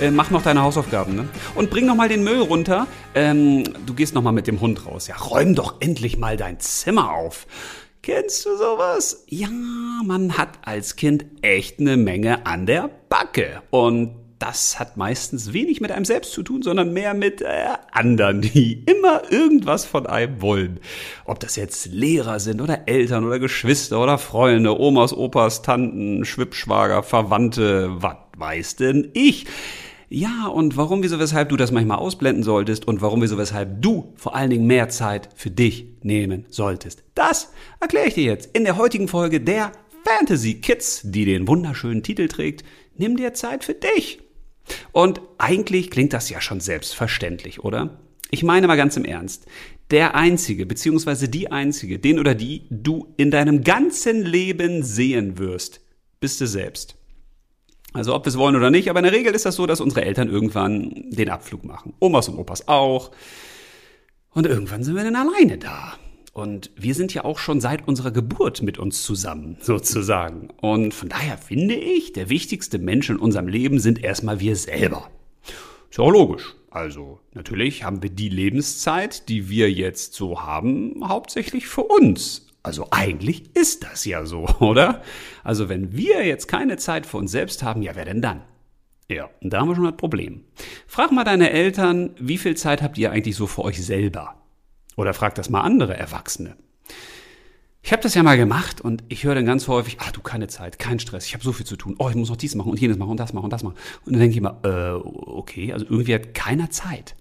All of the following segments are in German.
äh, mach noch deine Hausaufgaben, ne? Und bring noch mal den Müll runter. Ähm, du gehst noch mal mit dem Hund raus. Ja, räum doch endlich mal dein Zimmer auf. Kennst du sowas? Ja, man hat als Kind echt eine Menge an der Backe. Und das hat meistens wenig mit einem selbst zu tun, sondern mehr mit äh, anderen, die immer irgendwas von einem wollen. Ob das jetzt Lehrer sind oder Eltern oder Geschwister oder Freunde, Omas, Opas, Tanten, Schwippschwager, Verwandte, was weiß denn ich? Ja, und warum, wieso, weshalb du das manchmal ausblenden solltest und warum, wieso, weshalb du vor allen Dingen mehr Zeit für dich nehmen solltest. Das erkläre ich dir jetzt in der heutigen Folge der Fantasy Kids, die den wunderschönen Titel trägt. Nimm dir Zeit für dich. Und eigentlich klingt das ja schon selbstverständlich, oder? Ich meine mal ganz im Ernst. Der einzige, beziehungsweise die einzige, den oder die du in deinem ganzen Leben sehen wirst, bist du selbst. Also ob wir es wollen oder nicht, aber in der Regel ist das so, dass unsere Eltern irgendwann den Abflug machen. Omas und Opas auch. Und irgendwann sind wir dann alleine da. Und wir sind ja auch schon seit unserer Geburt mit uns zusammen, sozusagen. Und von daher finde ich, der wichtigste Mensch in unserem Leben sind erstmal wir selber. Ist ja auch logisch. Also natürlich haben wir die Lebenszeit, die wir jetzt so haben, hauptsächlich für uns. Also eigentlich ist das ja so, oder? Also wenn wir jetzt keine Zeit für uns selbst haben, ja, wer denn dann? Ja, da haben wir schon das Problem. Frag mal deine Eltern, wie viel Zeit habt ihr eigentlich so für euch selber? Oder frag das mal andere Erwachsene. Ich habe das ja mal gemacht und ich höre dann ganz häufig, ach du, keine Zeit, kein Stress, ich habe so viel zu tun. Oh, ich muss noch dies machen und jenes machen und das machen und das machen. Und dann denke ich immer, äh, okay, also irgendwie hat keiner Zeit.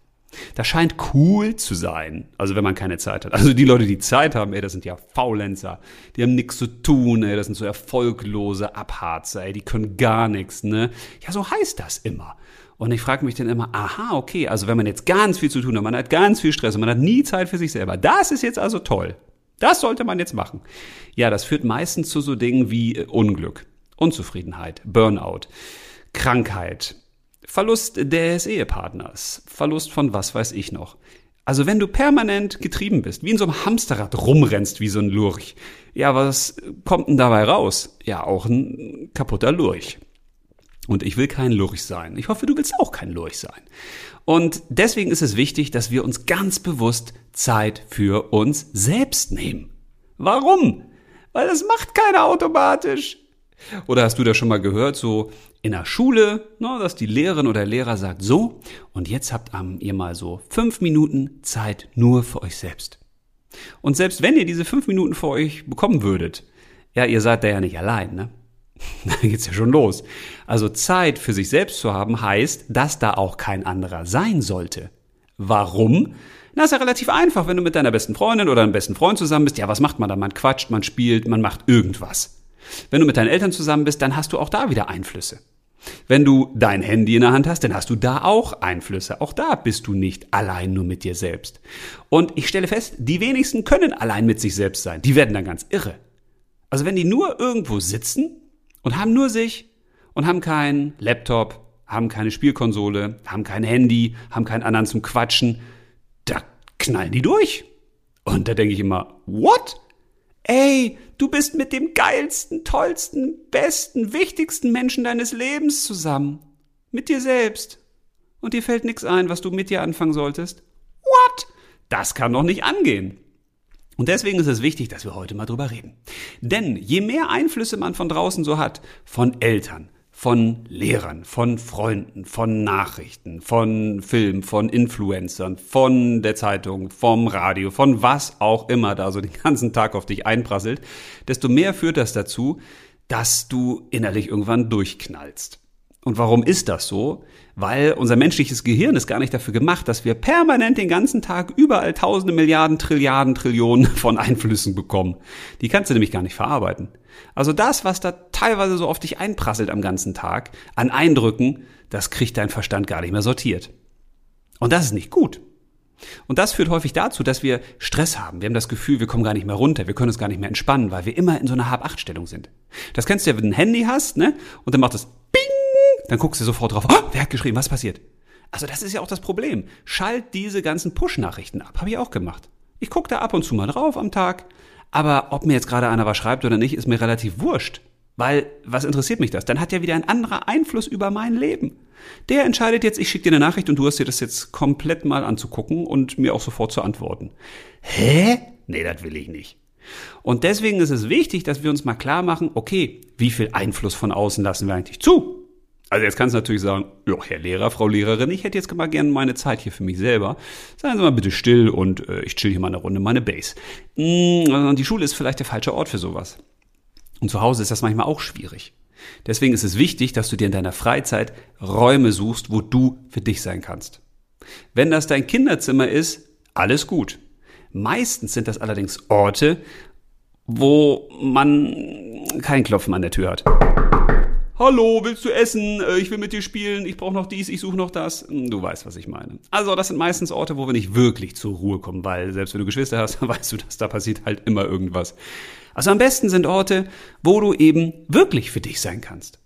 Das scheint cool zu sein, also wenn man keine Zeit hat. Also die Leute, die Zeit haben, ey, das sind ja Faulenzer. Die haben nichts zu tun, ey, das sind so erfolglose Abharzer, ey, die können gar nichts, ne? Ja, so heißt das immer. Und ich frage mich dann immer, aha, okay, also wenn man jetzt ganz viel zu tun hat, man hat ganz viel Stress und man hat nie Zeit für sich selber, das ist jetzt also toll. Das sollte man jetzt machen. Ja, das führt meistens zu so Dingen wie äh, Unglück, Unzufriedenheit, Burnout, Krankheit, Verlust des Ehepartners, Verlust von was weiß ich noch. Also wenn du permanent getrieben bist, wie in so einem Hamsterrad rumrennst wie so ein Lurch, ja, was kommt denn dabei raus? Ja, auch ein kaputter Lurch. Und ich will kein Lurch sein. Ich hoffe, du willst auch kein Lurch sein. Und deswegen ist es wichtig, dass wir uns ganz bewusst Zeit für uns selbst nehmen. Warum? Weil das macht keiner automatisch. Oder hast du das schon mal gehört, so in der Schule, ne, dass die Lehrerin oder Lehrer sagt, so, und jetzt habt ihr mal so fünf Minuten Zeit nur für euch selbst. Und selbst wenn ihr diese fünf Minuten für euch bekommen würdet, ja, ihr seid da ja nicht allein, ne? da geht's ja schon los. Also Zeit für sich selbst zu haben heißt, dass da auch kein anderer sein sollte. Warum? Na, ist ja relativ einfach, wenn du mit deiner besten Freundin oder deinem besten Freund zusammen bist. Ja, was macht man da? Man quatscht, man spielt, man macht irgendwas. Wenn du mit deinen Eltern zusammen bist, dann hast du auch da wieder Einflüsse. Wenn du dein Handy in der Hand hast, dann hast du da auch Einflüsse. Auch da bist du nicht allein nur mit dir selbst. Und ich stelle fest, die wenigsten können allein mit sich selbst sein. Die werden dann ganz irre. Also wenn die nur irgendwo sitzen und haben nur sich und haben keinen Laptop, haben keine Spielkonsole, haben kein Handy, haben keinen anderen zum Quatschen. Da knallen die durch. Und da denke ich immer, what? Ey, du bist mit dem geilsten, tollsten, besten, wichtigsten Menschen deines Lebens zusammen. Mit dir selbst. Und dir fällt nichts ein, was du mit dir anfangen solltest? What? Das kann doch nicht angehen. Und deswegen ist es wichtig, dass wir heute mal drüber reden. Denn je mehr Einflüsse man von draußen so hat, von Eltern, von Lehrern, von Freunden, von Nachrichten, von Film, von Influencern, von der Zeitung, vom Radio, von was auch immer da so den ganzen Tag auf dich einprasselt, desto mehr führt das dazu, dass du innerlich irgendwann durchknallst. Und warum ist das so? Weil unser menschliches Gehirn ist gar nicht dafür gemacht, dass wir permanent den ganzen Tag überall tausende Milliarden, Trilliarden, Trillionen von Einflüssen bekommen. Die kannst du nämlich gar nicht verarbeiten. Also das, was da teilweise so auf dich einprasselt am ganzen Tag, an Eindrücken, das kriegt dein Verstand gar nicht mehr sortiert. Und das ist nicht gut. Und das führt häufig dazu, dass wir Stress haben. Wir haben das Gefühl, wir kommen gar nicht mehr runter, wir können uns gar nicht mehr entspannen, weil wir immer in so einer Hab-Acht-Stellung sind. Das kennst du ja, wenn du ein Handy hast, ne? Und dann macht es Bing! Dann guckst du sofort drauf, oh, wer hat geschrieben, was passiert? Also das ist ja auch das Problem. Schalt diese ganzen Push-Nachrichten ab. Habe ich auch gemacht. Ich gucke da ab und zu mal drauf am Tag. Aber ob mir jetzt gerade einer was schreibt oder nicht, ist mir relativ wurscht. Weil, was interessiert mich das? Dann hat ja wieder ein anderer Einfluss über mein Leben. Der entscheidet jetzt, ich schicke dir eine Nachricht und du hast dir das jetzt komplett mal anzugucken und mir auch sofort zu antworten. Hä? Nee, das will ich nicht. Und deswegen ist es wichtig, dass wir uns mal klar machen, okay, wie viel Einfluss von außen lassen wir eigentlich zu? Also jetzt kannst du natürlich sagen, ja, Herr Lehrer, Frau Lehrerin, ich hätte jetzt mal gerne meine Zeit hier für mich selber. Seien Sie mal bitte still und äh, ich chill hier mal eine Runde meine Base. Mmh, die Schule ist vielleicht der falsche Ort für sowas. Und zu Hause ist das manchmal auch schwierig. Deswegen ist es wichtig, dass du dir in deiner Freizeit Räume suchst, wo du für dich sein kannst. Wenn das dein Kinderzimmer ist, alles gut. Meistens sind das allerdings Orte, wo man kein Klopfen an der Tür hat. Hallo, willst du essen? Äh, ich will mit dir spielen. Ich brauche noch dies, ich suche noch das. Hm, du weißt, was ich meine. Also, das sind meistens Orte, wo wir nicht wirklich zur Ruhe kommen, weil selbst wenn du Geschwister hast, weißt du, dass da passiert halt immer irgendwas. Also am besten sind Orte, wo du eben wirklich für dich sein kannst.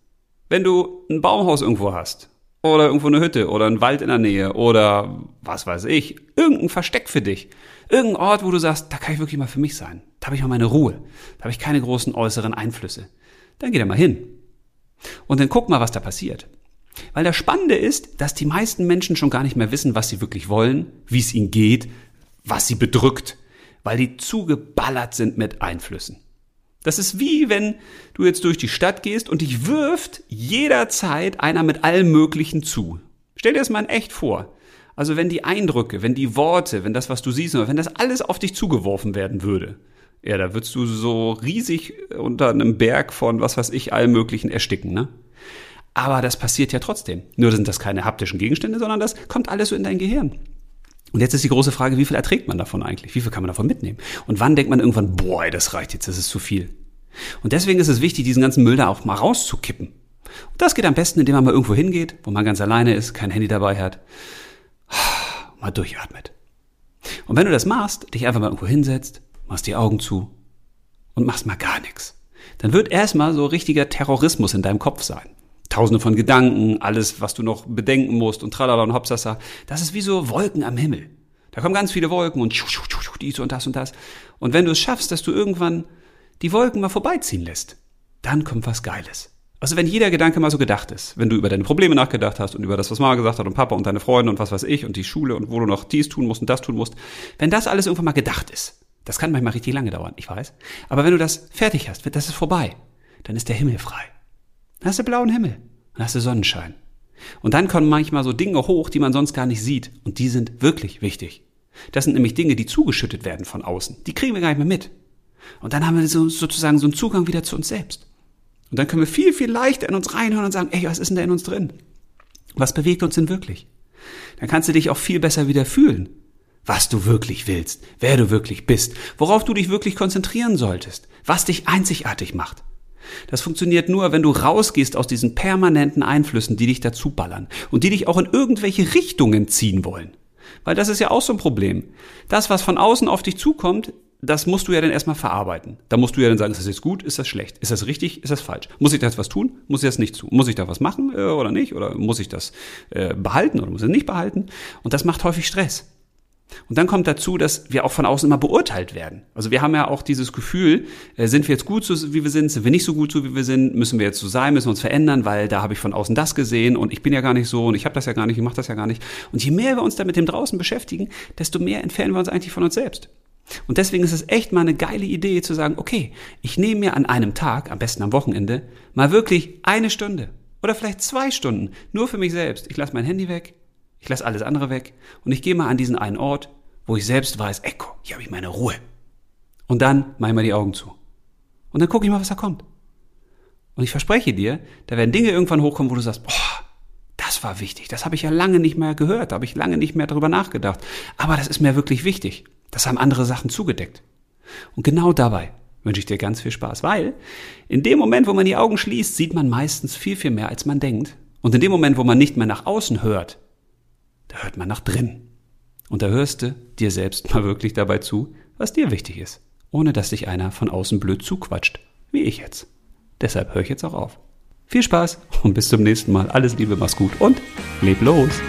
Wenn du ein Baumhaus irgendwo hast oder irgendwo eine Hütte oder ein Wald in der Nähe oder was weiß ich, irgendein Versteck für dich, irgendein Ort, wo du sagst, da kann ich wirklich mal für mich sein. Da habe ich mal meine Ruhe. Da habe ich keine großen äußeren Einflüsse. Dann geh da mal hin. Und dann guck mal, was da passiert. Weil das Spannende ist, dass die meisten Menschen schon gar nicht mehr wissen, was sie wirklich wollen, wie es ihnen geht, was sie bedrückt weil die zugeballert sind mit Einflüssen. Das ist wie wenn du jetzt durch die Stadt gehst und dich wirft jederzeit einer mit allem Möglichen zu. Stell dir das mal in echt vor. Also wenn die Eindrücke, wenn die Worte, wenn das, was du siehst, wenn das alles auf dich zugeworfen werden würde, ja, da würdest du so riesig unter einem Berg von, was weiß ich, allem Möglichen ersticken, ne? Aber das passiert ja trotzdem. Nur sind das keine haptischen Gegenstände, sondern das kommt alles so in dein Gehirn. Und jetzt ist die große Frage, wie viel erträgt man davon eigentlich? Wie viel kann man davon mitnehmen? Und wann denkt man irgendwann, boah, das reicht jetzt, das ist zu viel. Und deswegen ist es wichtig, diesen ganzen Müll da auch mal rauszukippen. Und das geht am besten, indem man mal irgendwo hingeht, wo man ganz alleine ist, kein Handy dabei hat, mal durchatmet. Und wenn du das machst, dich einfach mal irgendwo hinsetzt, machst die Augen zu und machst mal gar nichts, dann wird erstmal so richtiger Terrorismus in deinem Kopf sein tausende von Gedanken, alles, was du noch bedenken musst und tralala und hopsasa. Das ist wie so Wolken am Himmel. Da kommen ganz viele Wolken und dies und das und das. Und wenn du es schaffst, dass du irgendwann die Wolken mal vorbeiziehen lässt, dann kommt was Geiles. Also wenn jeder Gedanke mal so gedacht ist, wenn du über deine Probleme nachgedacht hast und über das, was Mama gesagt hat und Papa und deine Freunde und was weiß ich und die Schule und wo du noch dies tun musst und das tun musst, wenn das alles irgendwann mal gedacht ist, das kann manchmal richtig lange dauern, ich weiß, aber wenn du das fertig hast, das ist vorbei, dann ist der Himmel frei. Dann hast du blauen Himmel. Dann hast du Sonnenschein. Und dann kommen manchmal so Dinge hoch, die man sonst gar nicht sieht. Und die sind wirklich wichtig. Das sind nämlich Dinge, die zugeschüttet werden von außen. Die kriegen wir gar nicht mehr mit. Und dann haben wir so, sozusagen so einen Zugang wieder zu uns selbst. Und dann können wir viel, viel leichter in uns reinhören und sagen, ey, was ist denn da in uns drin? Was bewegt uns denn wirklich? Dann kannst du dich auch viel besser wieder fühlen. Was du wirklich willst, wer du wirklich bist, worauf du dich wirklich konzentrieren solltest, was dich einzigartig macht. Das funktioniert nur, wenn du rausgehst aus diesen permanenten Einflüssen, die dich dazu ballern und die dich auch in irgendwelche Richtungen ziehen wollen. Weil das ist ja auch so ein Problem. Das, was von außen auf dich zukommt, das musst du ja dann erstmal verarbeiten. Da musst du ja dann sagen, ist das jetzt gut, ist das schlecht, ist das richtig, ist das falsch? Muss ich da jetzt was tun, muss ich das nicht tun? Muss ich da was machen äh, oder nicht? Oder muss ich das äh, behalten oder muss ich das nicht behalten? Und das macht häufig Stress. Und dann kommt dazu, dass wir auch von außen immer beurteilt werden. Also wir haben ja auch dieses Gefühl, äh, sind wir jetzt gut so, wie wir sind, sind wir nicht so gut so, wie wir sind, müssen wir jetzt so sein, müssen wir uns verändern, weil da habe ich von außen das gesehen und ich bin ja gar nicht so und ich habe das ja gar nicht, ich mache das ja gar nicht. Und je mehr wir uns da mit dem draußen beschäftigen, desto mehr entfernen wir uns eigentlich von uns selbst. Und deswegen ist es echt mal eine geile Idee zu sagen, okay, ich nehme mir an einem Tag, am besten am Wochenende, mal wirklich eine Stunde oder vielleicht zwei Stunden nur für mich selbst. Ich lasse mein Handy weg, ich lasse alles andere weg und ich gehe mal an diesen einen Ort, wo ich selbst weiß, ey, hier habe ich meine Ruhe. Und dann mache ich mal die Augen zu. Und dann gucke ich mal, was da kommt. Und ich verspreche dir, da werden Dinge irgendwann hochkommen, wo du sagst, boah, das war wichtig. Das habe ich ja lange nicht mehr gehört, da habe ich lange nicht mehr darüber nachgedacht. Aber das ist mir wirklich wichtig. Das haben andere Sachen zugedeckt. Und genau dabei wünsche ich dir ganz viel Spaß, weil in dem Moment, wo man die Augen schließt, sieht man meistens viel, viel mehr, als man denkt. Und in dem Moment, wo man nicht mehr nach außen hört, da hört man nach drin. Und da hörst du dir selbst mal wirklich dabei zu, was dir wichtig ist, ohne dass sich einer von außen blöd zuquatscht, wie ich jetzt. Deshalb höre ich jetzt auch auf. Viel Spaß und bis zum nächsten Mal. Alles Liebe, mach's gut und leb los!